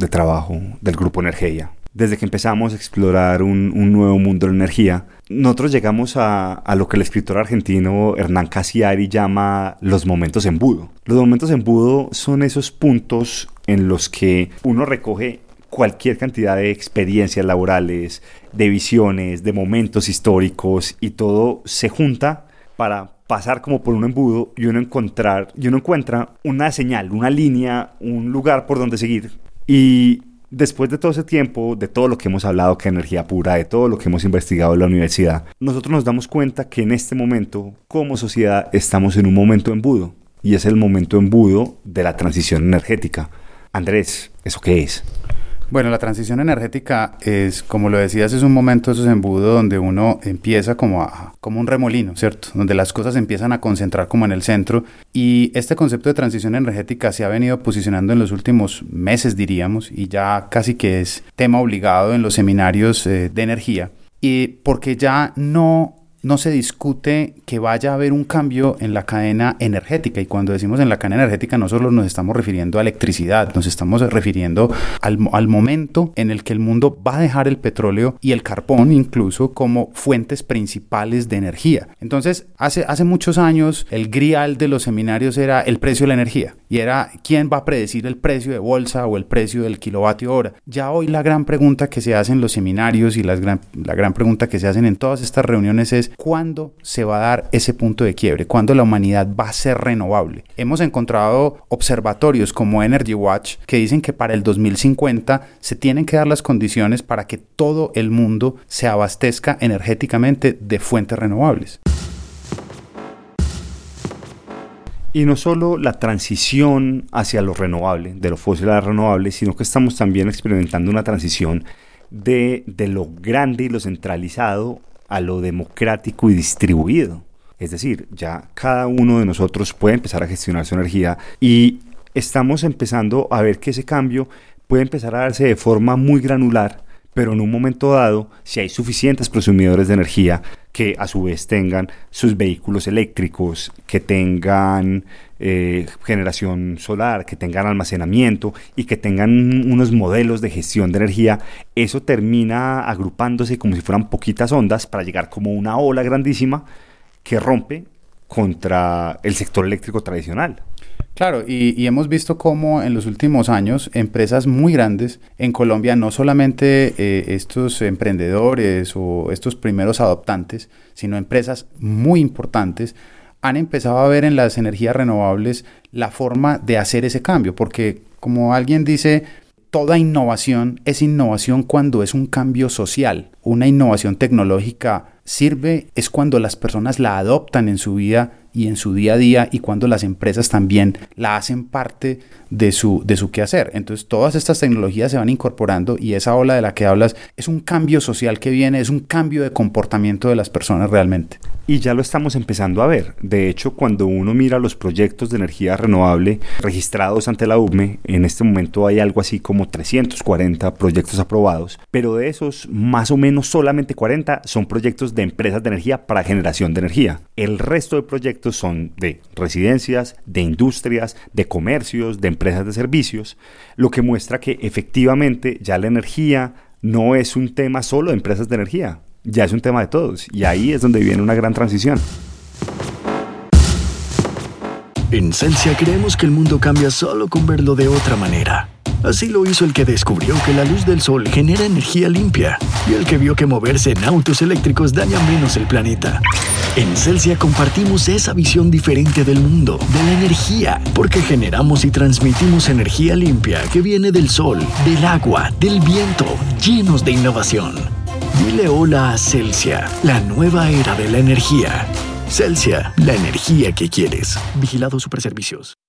de trabajo del Grupo Energía. Desde que empezamos a explorar un, nuevo mundo de energía, nosotros llegamos a, lo que el escritor argentino Hernán Casiari llama los momentos embudo. Los momentos embudo son esos puntos en los que uno recoge cualquier cantidad de experiencias laborales, de visiones, de momentos históricos y todo se junta para pasar como por un embudo y uno encontrar y uno encuentra una señal, una línea, un lugar por donde seguir y después de todo ese tiempo, de todo lo que hemos hablado, que energía pura, de todo lo que hemos investigado en la universidad, nosotros nos damos cuenta que en este momento, como sociedad, estamos en un momento embudo. Y es el momento embudo de la transición energética. Andrés, ¿eso qué es? Bueno, la transición energética es, como lo decías, es un momento, esos embudos donde uno empieza como, a, como un remolino, ¿cierto? Donde las cosas empiezan a concentrar como en el centro. Y este concepto de transición energética se ha venido posicionando en los últimos meses, diríamos, y ya casi que es tema obligado en los seminarios eh, de energía. Y porque ya no no se discute que vaya a haber un cambio en la cadena energética. Y cuando decimos en la cadena energética no solo nos estamos refiriendo a electricidad, nos estamos refiriendo al, al, momento en el que el mundo va a dejar el petróleo y el carbón incluso como fuentes principales de energía. Entonces, hace, hace muchos años el grial de los seminarios era el precio de la energía y era quién va a predecir el precio de bolsa o el precio del kilovatio hora. Ya hoy la gran pregunta que se hace en los seminarios y las gran, la gran pregunta que se hacen en todas estas reuniones es cuándo se va a dar ese punto de quiebre, cuándo la humanidad va a ser renovable. Hemos encontrado observatorios como Energy Watch que dicen que para el 2050 se tienen que dar las condiciones para que todo el mundo se abastezca energéticamente de fuentes renovables. Y no solo la transición hacia lo renovable, de lo fósil a lo renovable, sino que estamos también experimentando una transición de, de lo grande y lo centralizado a lo democrático y distribuido. Es decir, ya cada uno de nosotros puede empezar a gestionar su energía y estamos empezando a ver que ese cambio puede empezar a darse de forma muy granular, pero en un momento dado, si hay suficientes consumidores de energía que a su vez tengan sus vehículos eléctricos, que tengan eh, generación solar, que tengan almacenamiento y que tengan unos modelos de gestión de energía, eso termina agrupándose como si fueran poquitas ondas para llegar como una ola grandísima que rompe contra el sector eléctrico tradicional. Claro, y, hemos visto cómo en los últimos años empresas muy grandes en Colombia, no solamente eh, estos emprendedores o estos primeros adoptantes, sino empresas muy importantes, han empezado a ver en las energías renovables la forma de hacer ese cambio, porque como alguien dice, toda innovación es innovación cuando es un cambio social. Una innovación tecnológica sirve es cuando las personas la adoptan en su vida y en su día a día y cuando las empresas también la hacen parte de su, de su quehacer. Entonces todas estas tecnologías se van incorporando y esa ola de la que hablas es un cambio social que viene, es un cambio de comportamiento de las personas realmente. Y ya lo estamos empezando a ver. De hecho, cuando uno mira los proyectos de energía renovable registrados ante la UME, en este momento hay algo así como 340 proyectos aprobados, pero de esos más o menos solamente 40 son proyectos de empresas de energía para generación de energía. El resto de proyectos son de residencias, de industrias, de comercios, de empresas de servicios, lo que muestra que efectivamente ya la energía no es un tema solo de empresas de energía, ya es un tema de todos y ahí es donde viene una gran transición. En Celsia creemos que el mundo cambia solo con verlo de otra manera. Así lo hizo el que descubrió que la luz del sol genera energía limpia y el que vio que moverse en autos eléctricos daña menos el planeta. En Celsia compartimos esa visión diferente del mundo, de la energía, porque generamos y transmitimos energía limpia que viene del sol, del agua, del viento, llenos de innovación. Dile hola a Celsia, la nueva era de la energía. Celsia, la energía que quieres. Vigilado Superservicios.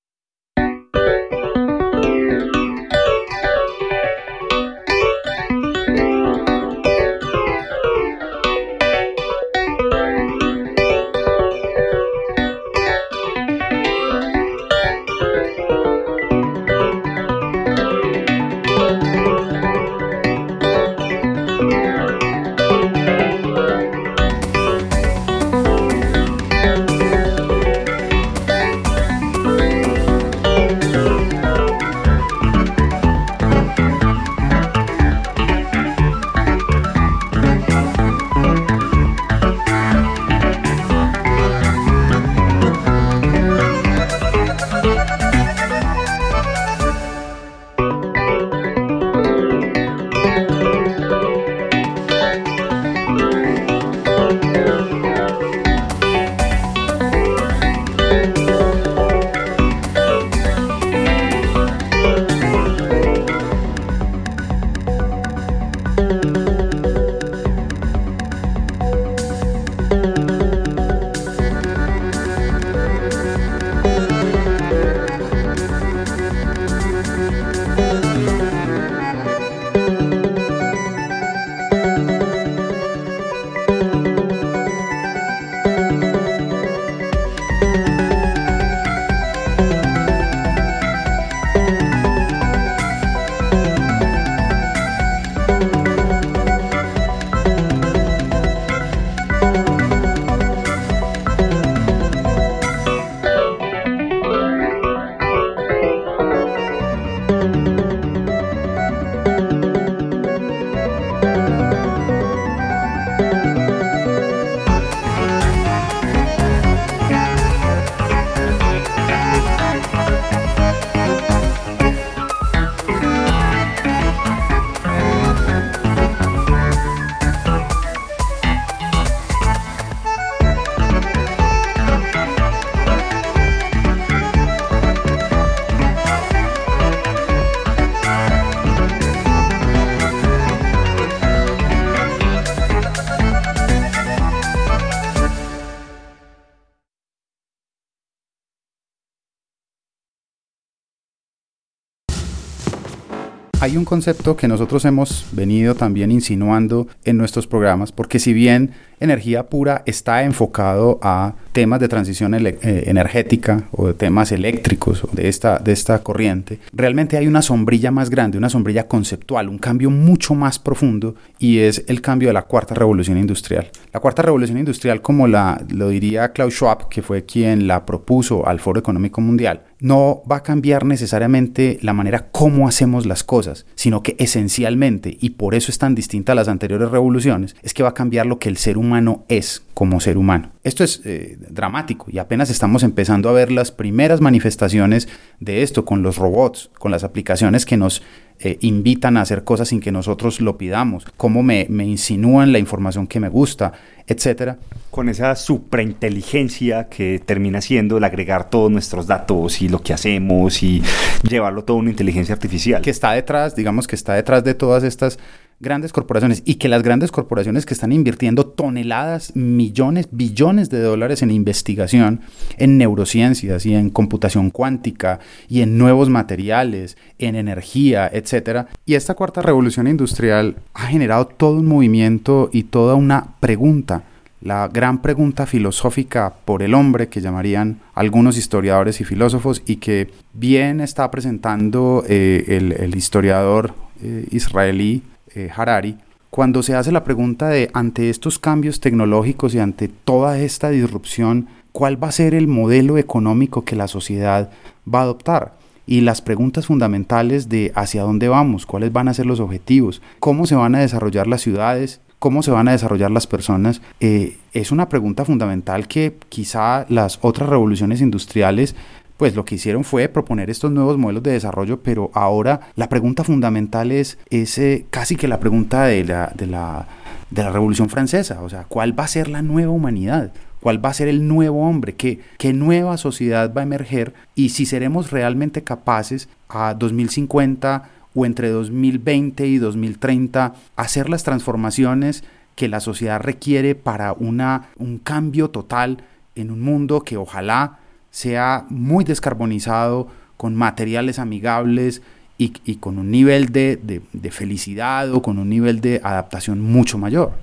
Hay un concepto que nosotros hemos venido también insinuando en nuestros programas, porque si bien energía pura está enfocado a temas de transición eh, energética o de temas eléctricos o de esta, de esta corriente, realmente hay una sombrilla más grande, una sombrilla conceptual, un cambio mucho más profundo y es el cambio de la cuarta revolución industrial. La cuarta revolución industrial, como la, lo diría Klaus Schwab, que fue quien la propuso al Foro Económico Mundial, no va a cambiar necesariamente la manera como hacemos las cosas, sino que esencialmente, y por eso es tan distinta a las anteriores revoluciones, es que va a cambiar lo que el ser humano es como ser humano. Esto es eh, dramático y apenas estamos empezando a ver las primeras manifestaciones de esto con los robots, con las aplicaciones que nos eh, invitan a hacer cosas sin que nosotros lo pidamos, cómo me, me insinúan la información que me gusta, etcétera. Con esa suprainteligencia que termina siendo el agregar todos nuestros datos y lo que hacemos y llevarlo todo a una inteligencia artificial. Que está detrás, digamos que está detrás de todas estas grandes corporaciones y que las grandes corporaciones que están invirtiendo toneladas, millones, billones de dólares en investigación, en neurociencias y en computación cuántica y en nuevos materiales, en energía, etc. Y esta cuarta revolución industrial ha generado todo un movimiento y toda una pregunta la gran pregunta filosófica por el hombre que llamarían algunos historiadores y filósofos y que bien está presentando eh, el, historiador eh, israelí eh, Harari, cuando se hace la pregunta de ante estos cambios tecnológicos y ante toda esta disrupción, ¿cuál va a ser el modelo económico que la sociedad va a adoptar? Y las preguntas fundamentales de hacia dónde vamos, cuáles van a ser los objetivos, cómo se van a desarrollar las ciudades, cómo se van a desarrollar las personas, eh, es una pregunta fundamental que quizá las otras revoluciones industriales pues lo que hicieron fue proponer estos nuevos modelos de desarrollo, pero ahora la pregunta fundamental es, ese casi que la pregunta de la, de, la, de la Revolución Francesa, o sea, ¿cuál va a ser la nueva humanidad? ¿Cuál va a ser el nuevo hombre? ¿Qué, ¿Qué nueva sociedad va a emerger? Y si seremos realmente capaces a 2050 o entre 2020 y 2030 hacer las transformaciones que la sociedad requiere para una, un cambio total en un mundo que ojalá sea muy descarbonizado, con materiales amigables y, con un nivel de, de felicidad o con un nivel de adaptación mucho mayor.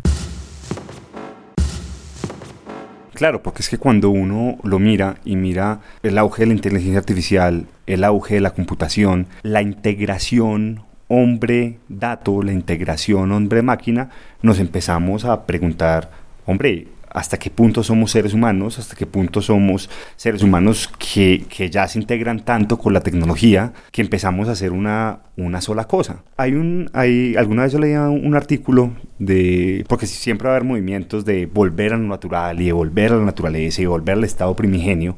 Claro, porque es que cuando uno lo mira y mira el auge de la inteligencia artificial, el auge de la computación, la integración hombre-dato, la integración hombre-máquina, nos empezamos a preguntar, hombre, hasta qué punto somos seres humanos, hasta qué punto somos seres humanos que, que, ya se integran tanto con la tecnología que empezamos a hacer una, una sola cosa. Hay un, hay, alguna vez yo leía un artículo de, porque siempre va a haber movimientos de volver a lo natural y de volver a la naturaleza y volver al estado primigenio,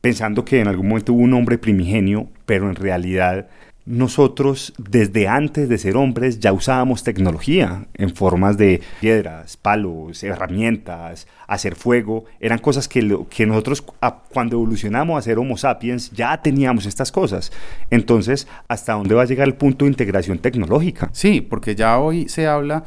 pensando que en algún momento hubo un hombre primigenio, pero en realidad nosotros desde antes de ser hombres ya usábamos tecnología en formas de piedras, palos, herramientas, hacer fuego. Eran cosas que, nosotros cuando evolucionamos a ser Homo sapiens ya teníamos estas cosas. Entonces, ¿hasta dónde va a llegar el punto de integración tecnológica? Sí, porque ya hoy se habla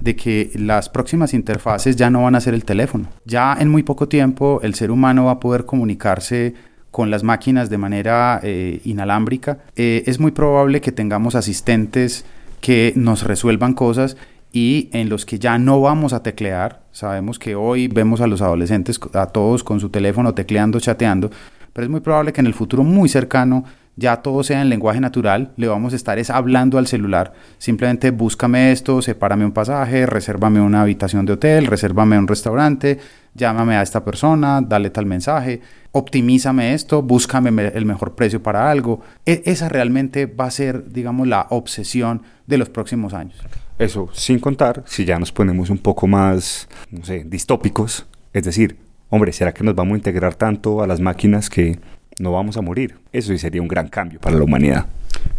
de que las próximas interfaces ya no van a ser el teléfono. Ya en muy poco tiempo el ser humano va a poder comunicarse con las máquinas de manera eh, inalámbrica, eh, es muy probable que tengamos asistentes que nos resuelvan cosas y en los que ya no vamos a teclear. Sabemos que hoy vemos a los adolescentes, a todos con su teléfono tecleando, chateando, pero es muy probable que en el futuro muy cercano ya todo sea en lenguaje natural, le vamos a estar es hablando al celular, simplemente búscame esto, sepárame un pasaje, resérvame una habitación de hotel, resérvame un restaurante, llámame a esta persona, dale tal mensaje, optimízame esto, búscame el mejor precio para algo. E, esa realmente va a ser, digamos, la obsesión de los próximos años. Eso, sin contar, si ya nos ponemos un poco más, no sé, distópicos, es decir, hombre, ¿será que nos vamos a integrar tanto a las máquinas que no vamos a morir. Eso sí sería un gran cambio para la humanidad.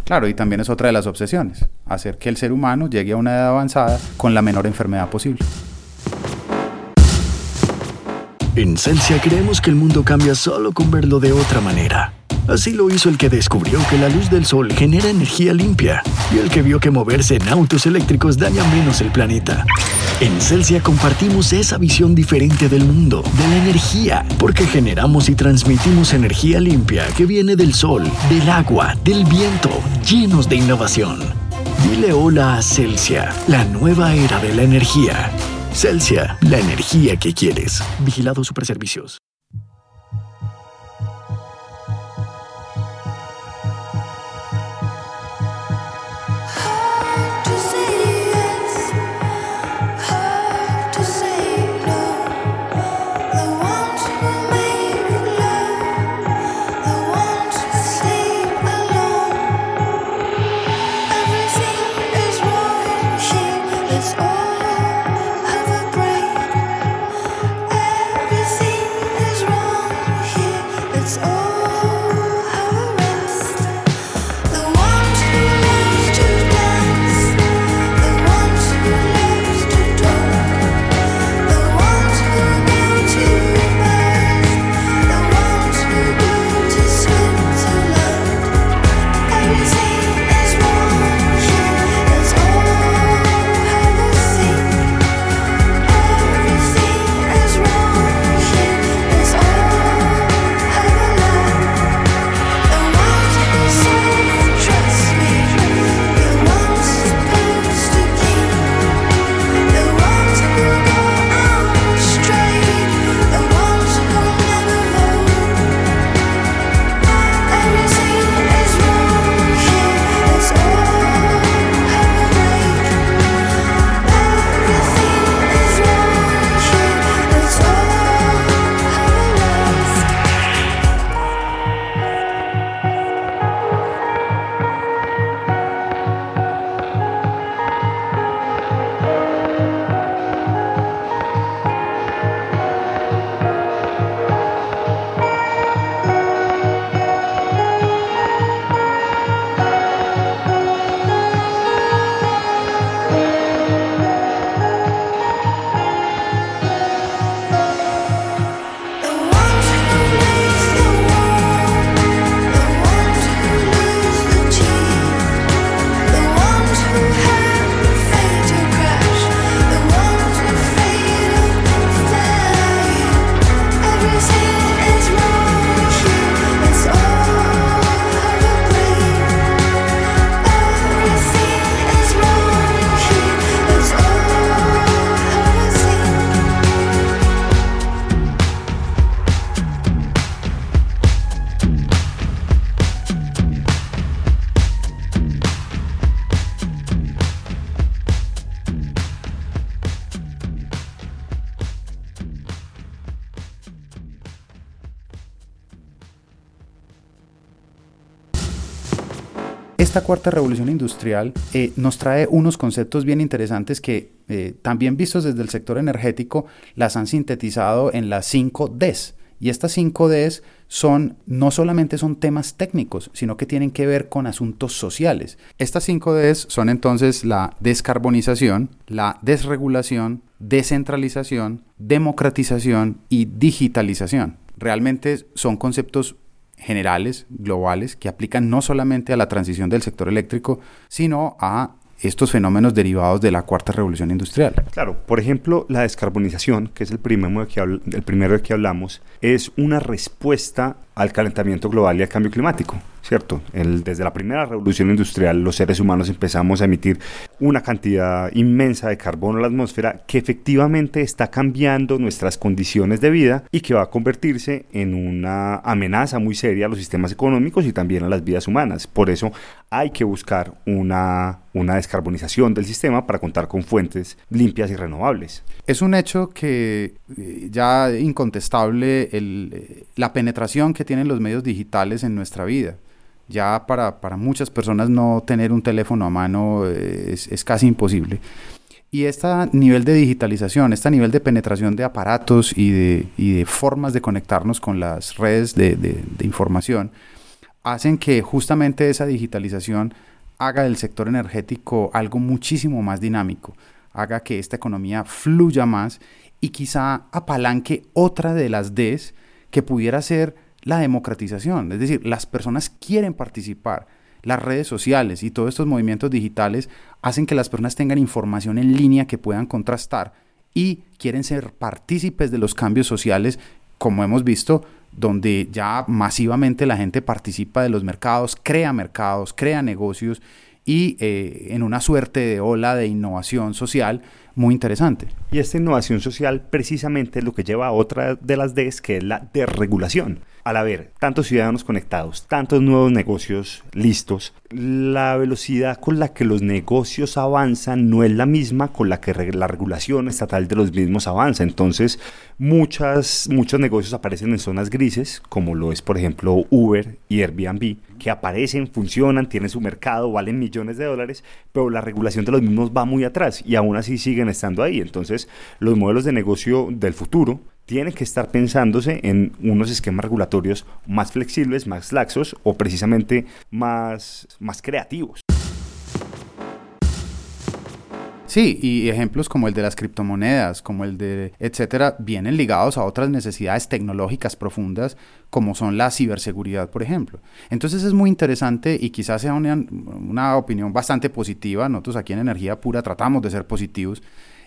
Claro, y también es otra de las obsesiones, hacer que el ser humano llegue a una edad avanzada con la menor enfermedad posible. En Celsia creemos que el mundo cambia solo con verlo de otra manera. Así lo hizo el que descubrió que la luz del sol genera energía limpia y el que vio que moverse en autos eléctricos daña menos el planeta. En Celsia compartimos esa visión diferente del mundo, de la energía, porque generamos y transmitimos energía limpia que viene del sol, del agua, del viento, llenos de innovación. Dile hola a Celsia, la nueva era de la energía. Celsia, la energía que quieres. Vigilado Superservicios. Esta cuarta revolución industrial eh, nos trae unos conceptos bien interesantes que eh, también vistos desde el sector energético las han sintetizado en las 5 Ds. Y estas 5 Ds son, no solamente son temas técnicos, sino que tienen que ver con asuntos sociales. Estas 5 Ds son entonces la descarbonización, la desregulación, descentralización, democratización y digitalización. Realmente son conceptos generales, globales, que aplican no solamente a la transición del sector eléctrico, sino a estos fenómenos derivados de la cuarta revolución industrial. Claro, por ejemplo, la descarbonización, que es el primero, que el primero de que hablamos, es una respuesta al calentamiento global y al cambio climático. ¿cierto? desde la primera revolución industrial los seres humanos empezamos a emitir una cantidad inmensa de carbono a la atmósfera que efectivamente está cambiando nuestras condiciones de vida y que va a convertirse en una amenaza muy seria a los sistemas económicos y también a las vidas humanas. Por eso hay que buscar una, una descarbonización del sistema para contar con fuentes limpias y renovables. Es un hecho que eh, ya incontestable el, eh, la penetración que tienen los medios digitales en nuestra vida. Ya para, para muchas personas no tener un teléfono a mano eh, es, es casi imposible. Y este nivel de digitalización, este nivel de penetración de aparatos y de, y de formas de conectarnos con las redes de, de, de, información, hacen que justamente esa digitalización haga del sector energético algo muchísimo más dinámico, haga que esta economía fluya más y quizá apalanque otra de las Ds que pudiera ser la democratización, es decir, las personas quieren participar. Las redes sociales y todos estos movimientos digitales hacen que las personas tengan información en línea que puedan contrastar y quieren ser partícipes de los cambios sociales, como hemos visto, donde ya masivamente la gente participa de los mercados, crea mercados, crea negocios y eh, en una suerte de ola de innovación social muy interesante. Y esta innovación social precisamente es lo que lleva a otra de las Ds, que es la desregulación. Al haber tantos ciudadanos conectados, tantos nuevos negocios listos, la velocidad con la que los negocios avanzan no es la misma con la que la regulación estatal de los mismos avanza. Entonces, muchas, muchos negocios aparecen en zonas grises, como lo es, por ejemplo, Uber y Airbnb, que aparecen, funcionan, tienen su mercado, valen millones de dólares, pero la regulación de los mismos va muy atrás y aún así siguen estando ahí. Entonces, los modelos de negocio del futuro tienen que estar pensándose en unos esquemas regulatorios más flexibles, más laxos o precisamente más, más creativos. Sí, y ejemplos como el de las criptomonedas, como el de etcétera, vienen ligados a otras necesidades tecnológicas profundas, como son la ciberseguridad, por ejemplo. Entonces es muy interesante y quizás sea una, una opinión bastante positiva. Nosotros aquí en Energía Pura tratamos de ser positivos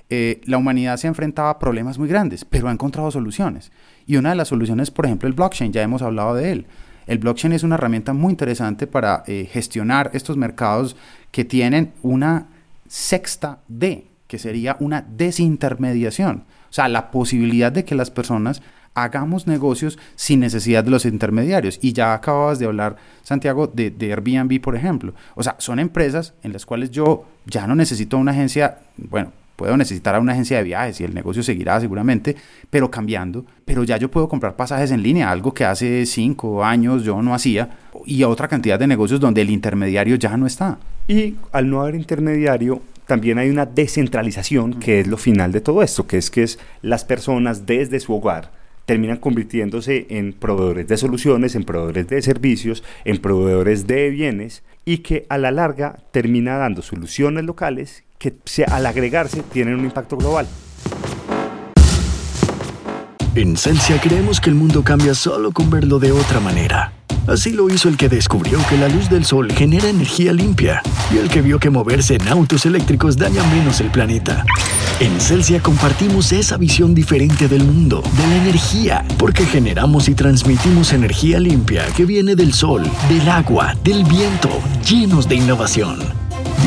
eh, la humanidad se enfrentaba a problemas muy grandes, pero ha encontrado soluciones. Y una de las soluciones, por ejemplo, el blockchain, ya hemos hablado de él. El blockchain es una herramienta muy interesante para eh, gestionar estos mercados que tienen una sexta D, que sería una desintermediación. O sea, la posibilidad de que las personas hagamos negocios sin necesidad de los intermediarios. Y ya acababas de hablar, Santiago, de, de, Airbnb, por ejemplo. O sea, son empresas en las cuales yo ya no necesito una agencia, bueno, Puedo necesitar a una agencia de viajes y el negocio seguirá seguramente, pero cambiando. Pero ya yo puedo comprar pasajes en línea, algo que hace cinco años yo no hacía, y otra cantidad de negocios donde el intermediario ya no está. Y al no haber intermediario, también hay una descentralización, que es lo final de todo esto, que es que es las personas desde su hogar terminan convirtiéndose en proveedores de soluciones, en proveedores de servicios, en proveedores de bienes y que a la larga termina dando soluciones locales que al agregarse tienen un impacto global. En Celsia creemos que el mundo cambia solo con verlo de otra manera. Así lo hizo el que descubrió que la luz del sol genera energía limpia y el que vio que moverse en autos eléctricos daña menos el planeta. En Celsia compartimos esa visión diferente del mundo, de la energía, porque generamos y transmitimos energía limpia que viene del sol, del agua, del viento, llenos de innovación.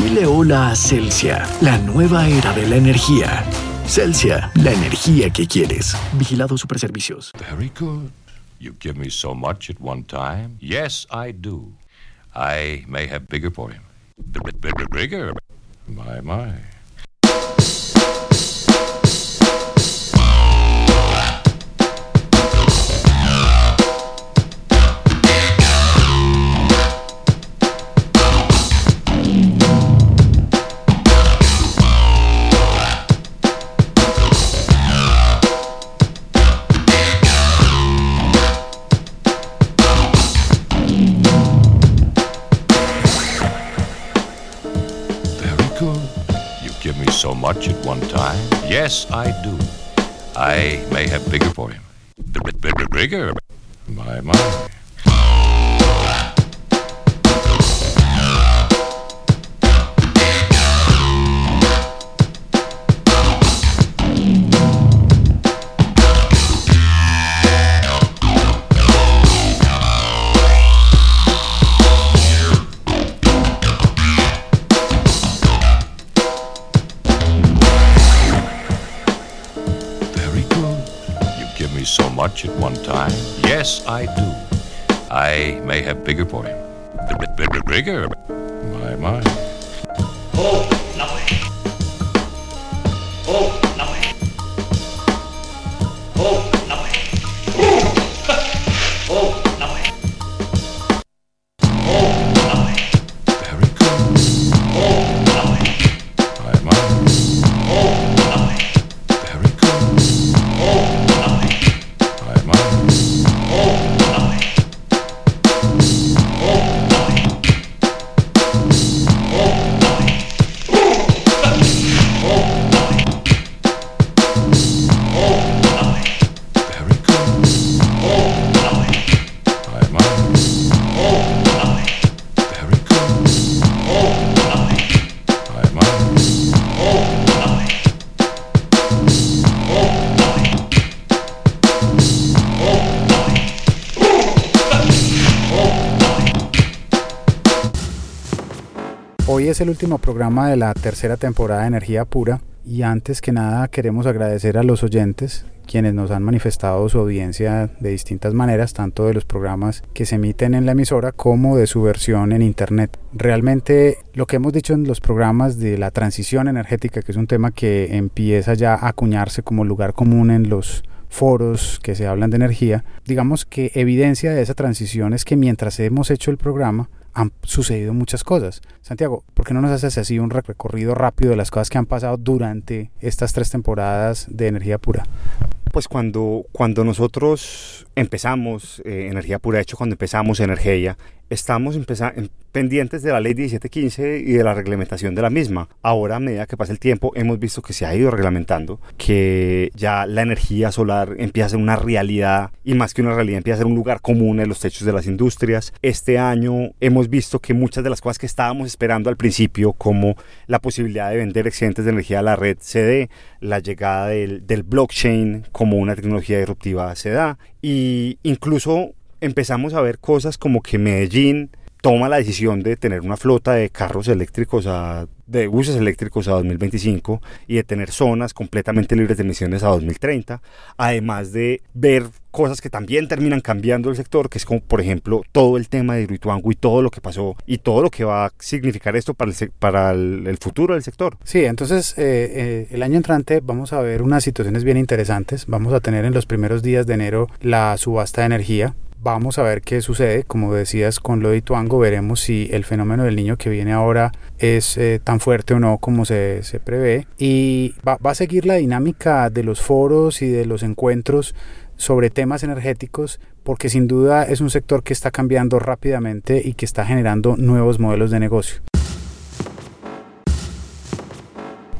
Dile hola a Celsia, la nueva era de la energía. Celsia, la energía que quieres. Vigilado Superservicios. Very. You give me so much at one time. Yes, I do. I may have bigger for him. Bigger, bigger. My, my. I do. I may have bigger for him. Bigger, bigger. My, my. much at one time? Yes, I do. I may have bigger for him. Bigger. My, my. Oh, no. Oh, no way. No way. oh, Es el último programa de la tercera temporada de Energía Pura y antes que nada queremos agradecer a los oyentes quienes nos han manifestado su audiencia de distintas maneras, tanto de los programas que se emiten en la emisora como de su versión en Internet. Realmente lo que hemos dicho en los programas de la transición energética, que es un tema que empieza ya a acuñarse como lugar común en los foros que se hablan de energía, digamos que evidencia de esa transición es que mientras hemos hecho el programa, han sucedido muchas cosas. Santiago, ¿por qué no nos haces así un recorrido rápido de las cosas que han pasado durante estas tres temporadas de Energía Pura? Pues cuando, cuando nosotros empezamos eh, Energía Pura, de hecho cuando empezamos Energía, estamos pendientes de la ley 1715 y de la reglamentación de la misma. Ahora, a medida que pasa el tiempo, hemos visto que se ha ido reglamentando, que ya la energía solar empieza a ser una realidad y más que una realidad empieza a ser un lugar común en los techos de las industrias. Este año hemos visto que muchas de las cosas que estábamos esperando al principio, como la posibilidad de vender excedentes de energía a la red, se dé, la llegada del, del blockchain como una tecnología disruptiva se da y incluso empezamos a ver cosas como que Medellín toma la decisión de tener una flota de carros eléctricos a, de buses eléctricos a 2025 y de tener zonas completamente libres de emisiones a 2030, además de ver cosas que también terminan cambiando el sector, que es como por ejemplo todo el tema de Hidroituango y todo lo que pasó y todo lo que va a significar esto para el, para el, futuro del sector. Sí, entonces eh, eh, el año entrante vamos a ver unas situaciones bien interesantes. Vamos a tener en los primeros días de enero la subasta de energía Vamos a ver qué sucede, como decías con lo de Ituango, veremos si el fenómeno del niño que viene ahora es eh, tan fuerte o no como se, se prevé. Y va, va a seguir la dinámica de los foros y de los encuentros sobre temas energéticos porque sin duda es un sector que está cambiando rápidamente y que está generando nuevos modelos de negocio.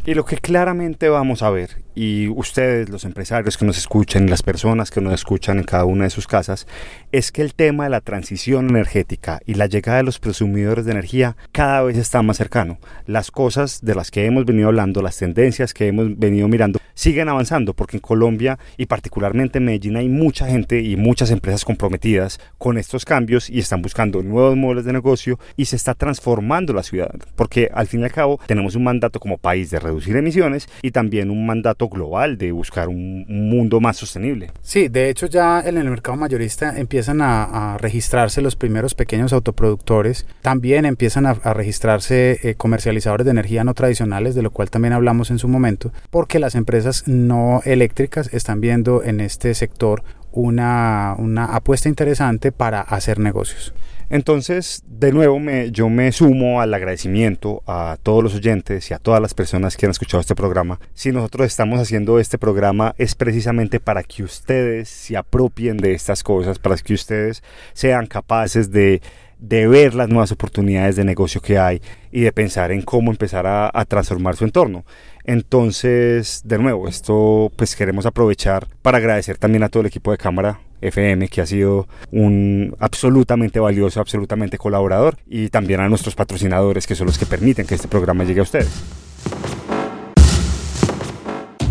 Y lo que claramente vamos a ver, y ustedes, los empresarios que nos escuchan, las personas que nos escuchan en cada una de sus casas, es que el tema de la transición energética y la llegada de los presumidores de energía cada vez está más cercano. Las cosas de las que hemos venido hablando, las tendencias que hemos venido mirando, siguen avanzando porque en Colombia y particularmente en Medellín hay mucha gente y muchas empresas comprometidas con estos cambios y están buscando nuevos modelos de negocio y se está transformando la ciudad porque al fin y al cabo tenemos un mandato como país de reducir emisiones y también un mandato global de buscar un, mundo más sostenible. Sí, de hecho ya en el mercado mayorista empiezan a, registrarse los primeros pequeños autoproductores, también empiezan a, registrarse eh, comercializadores de energía no tradicionales, de lo cual también hablamos en su momento, porque las empresas no eléctricas están viendo en este sector una, una apuesta interesante para hacer negocios. Entonces, de nuevo, yo me sumo al agradecimiento a todos los oyentes y a todas las personas que han escuchado este programa. Si nosotros estamos haciendo este programa es precisamente para que ustedes se apropien de estas cosas, para que ustedes sean capaces de, de ver las nuevas oportunidades de negocio que hay y de pensar en cómo empezar a, a transformar su entorno. Entonces, de nuevo, esto pues queremos aprovechar para agradecer también a todo el equipo de cámara FM, que ha sido un absolutamente valioso, absolutamente colaborador, y también a nuestros patrocinadores, que son los que permiten que este programa llegue a ustedes.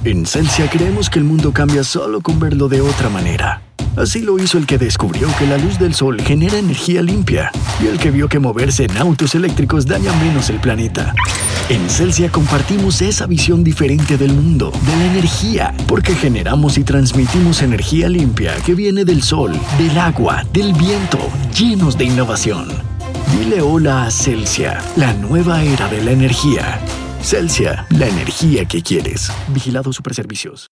En Celsia creemos que el mundo cambia solo con verlo de otra manera. Así lo hizo el que descubrió que la luz del sol genera energía limpia y el que vio que moverse en autos eléctricos daña menos el planeta. En Celsia compartimos esa visión diferente del mundo, de la energía, porque generamos y transmitimos energía limpia que viene del sol, del agua, del viento, llenos de innovación. Dile hola a Celsia, la nueva era de la energía. Celsia, la energía que quieres. Vigilado Superservicios.